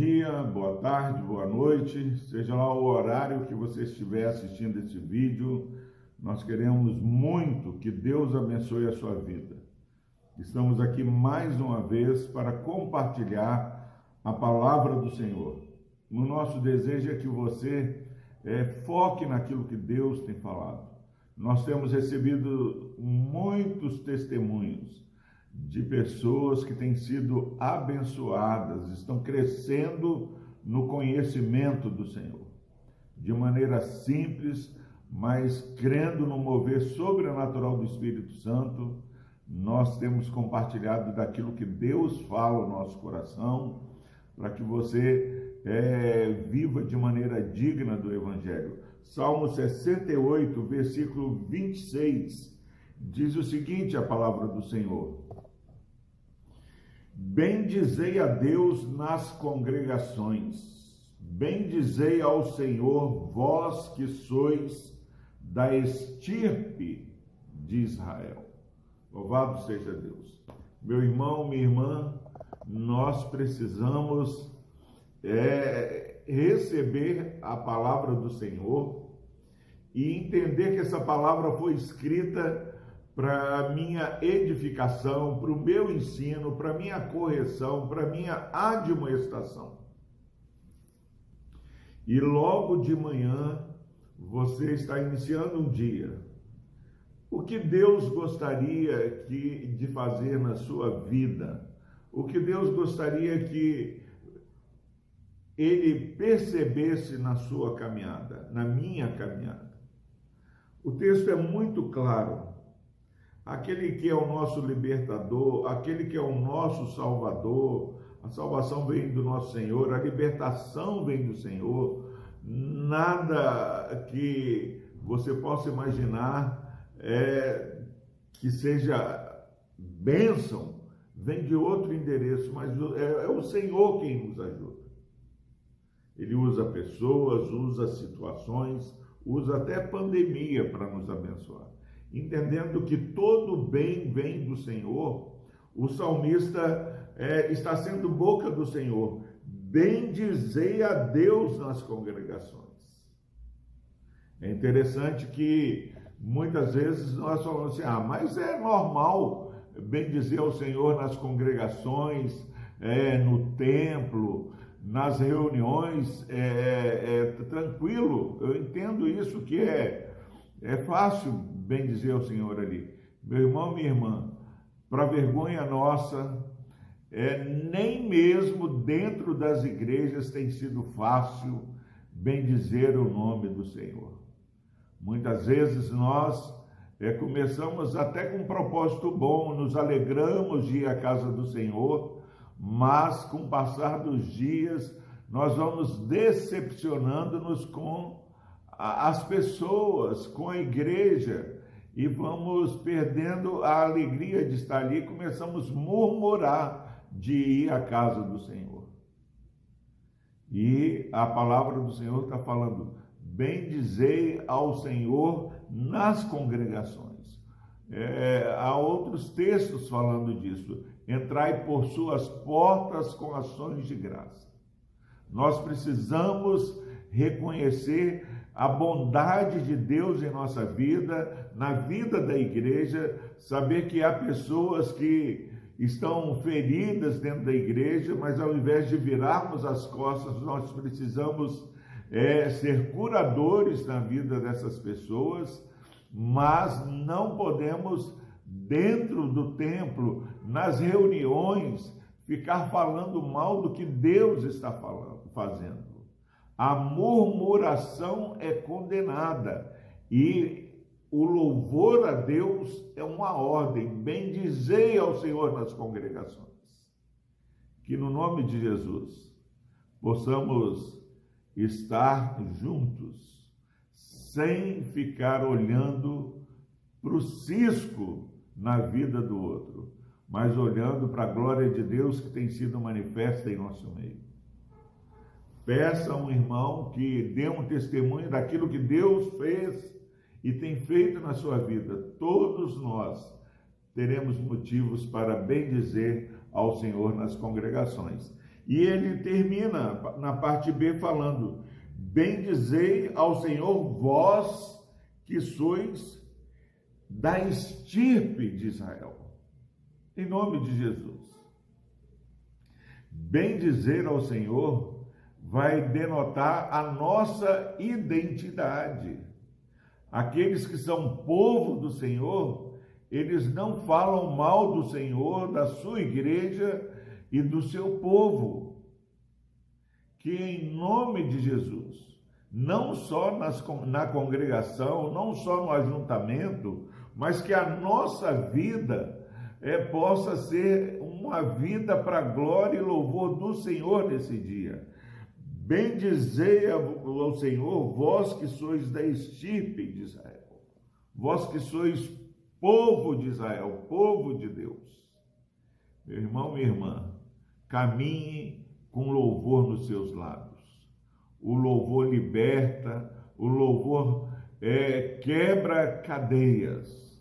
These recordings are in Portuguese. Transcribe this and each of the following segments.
dia, boa tarde, boa noite, seja lá o horário que você estiver assistindo esse vídeo, nós queremos muito que Deus abençoe a sua vida. Estamos aqui mais uma vez para compartilhar a palavra do Senhor. O nosso desejo é que você é, foque naquilo que Deus tem falado. Nós temos recebido muitos testemunhos de pessoas que têm sido abençoadas, estão crescendo no conhecimento do Senhor, de maneira simples, mas crendo no mover sobrenatural do Espírito Santo, nós temos compartilhado daquilo que Deus fala no nosso coração, para que você é, viva de maneira digna do Evangelho. Salmo 68, versículo 26, diz o seguinte: a palavra do Senhor. Bendizei a Deus nas congregações, bendizei ao Senhor, vós que sois da estirpe de Israel. Louvado seja Deus. Meu irmão, minha irmã, nós precisamos é, receber a palavra do Senhor e entender que essa palavra foi escrita para a minha edificação, para o meu ensino, para a minha correção, para minha admoestação. E logo de manhã você está iniciando um dia. O que Deus gostaria que, de fazer na sua vida? O que Deus gostaria que ele percebesse na sua caminhada, na minha caminhada? O texto é muito claro aquele que é o nosso libertador, aquele que é o nosso salvador. A salvação vem do nosso Senhor, a libertação vem do Senhor. Nada que você possa imaginar é, que seja bênção vem de outro endereço, mas é, é o Senhor quem nos ajuda. Ele usa pessoas, usa situações, usa até pandemia para nos abençoar entendendo que todo bem vem do Senhor, o salmista é, está sendo boca do Senhor. Bendizei a Deus nas congregações. É interessante que muitas vezes nós falamos assim: ah, mas é normal bendizer ao Senhor nas congregações, é, no templo, nas reuniões, é, é, é tranquilo. Eu entendo isso que é, é fácil bem dizer ao Senhor ali, meu irmão, minha irmã, para vergonha nossa, é, nem mesmo dentro das igrejas tem sido fácil bem dizer o nome do Senhor. Muitas vezes nós é, começamos até com um propósito bom, nos alegramos de ir à casa do Senhor, mas com o passar dos dias nós vamos decepcionando-nos com as pessoas, com a igreja, e vamos perdendo a alegria de estar ali, começamos a murmurar de ir à casa do Senhor. E a palavra do Senhor está falando: bendizei ao Senhor nas congregações. É, há outros textos falando disso. Entrai por suas portas com ações de graça. Nós precisamos reconhecer a bondade de Deus em nossa vida, na vida da igreja, saber que há pessoas que estão feridas dentro da igreja, mas ao invés de virarmos as costas, nós precisamos é, ser curadores na vida dessas pessoas, mas não podemos, dentro do templo, nas reuniões, ficar falando mal do que Deus está falando, fazendo. A murmuração é condenada e o louvor a Deus é uma ordem. Bendizei ao Senhor nas congregações. Que no nome de Jesus possamos estar juntos, sem ficar olhando para o cisco na vida do outro, mas olhando para a glória de Deus que tem sido manifesta em nosso meio. Peça a um irmão que dê um testemunho daquilo que Deus fez e tem feito na sua vida. Todos nós teremos motivos para bendizer ao Senhor nas congregações. E ele termina na parte B falando: Bendizei ao Senhor vós que sois da estirpe de Israel. Em nome de Jesus. Bendizer ao Senhor vai denotar a nossa identidade. Aqueles que são povo do Senhor, eles não falam mal do Senhor, da sua igreja e do seu povo. Que em nome de Jesus, não só nas, na congregação, não só no ajuntamento, mas que a nossa vida é, possa ser uma vida para glória e louvor do Senhor nesse dia. Bendizei ao Senhor, vós que sois da estirpe de Israel, vós que sois povo de Israel, povo de Deus. Meu irmão, minha irmã, caminhe com louvor nos seus lábios. O louvor liberta, o louvor é, quebra cadeias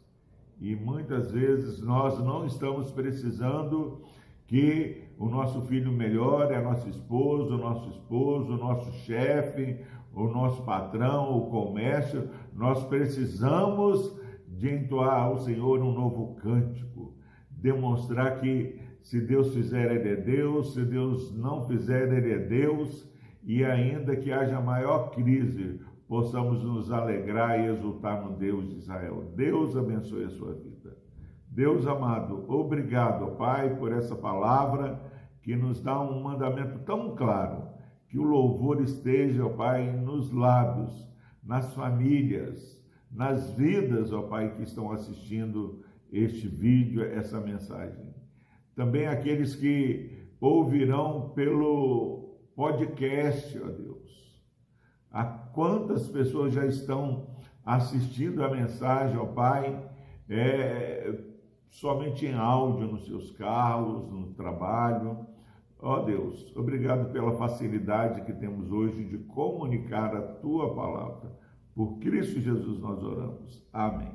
e muitas vezes nós não estamos precisando que o nosso filho melhore, a nossa esposa, o nosso esposo, o nosso chefe, o nosso patrão, o comércio. Nós precisamos de entoar ao Senhor um novo cântico, demonstrar que se Deus fizer, Ele é Deus, se Deus não fizer, Ele é Deus, e ainda que haja maior crise, possamos nos alegrar e exultar no Deus de Israel. Deus abençoe a sua vida. Deus amado, obrigado, Pai, por essa palavra que nos dá um mandamento tão claro, que o louvor esteja, ó Pai, nos lábios, nas famílias, nas vidas, ó Pai, que estão assistindo este vídeo, essa mensagem. Também aqueles que ouvirão pelo podcast, ó Deus a quantas pessoas já estão assistindo a mensagem, ó Pai, é, somente em áudio nos seus carros, no trabalho. Ó Deus, obrigado pela facilidade que temos hoje de comunicar a tua palavra. Por Cristo Jesus nós oramos. Amém.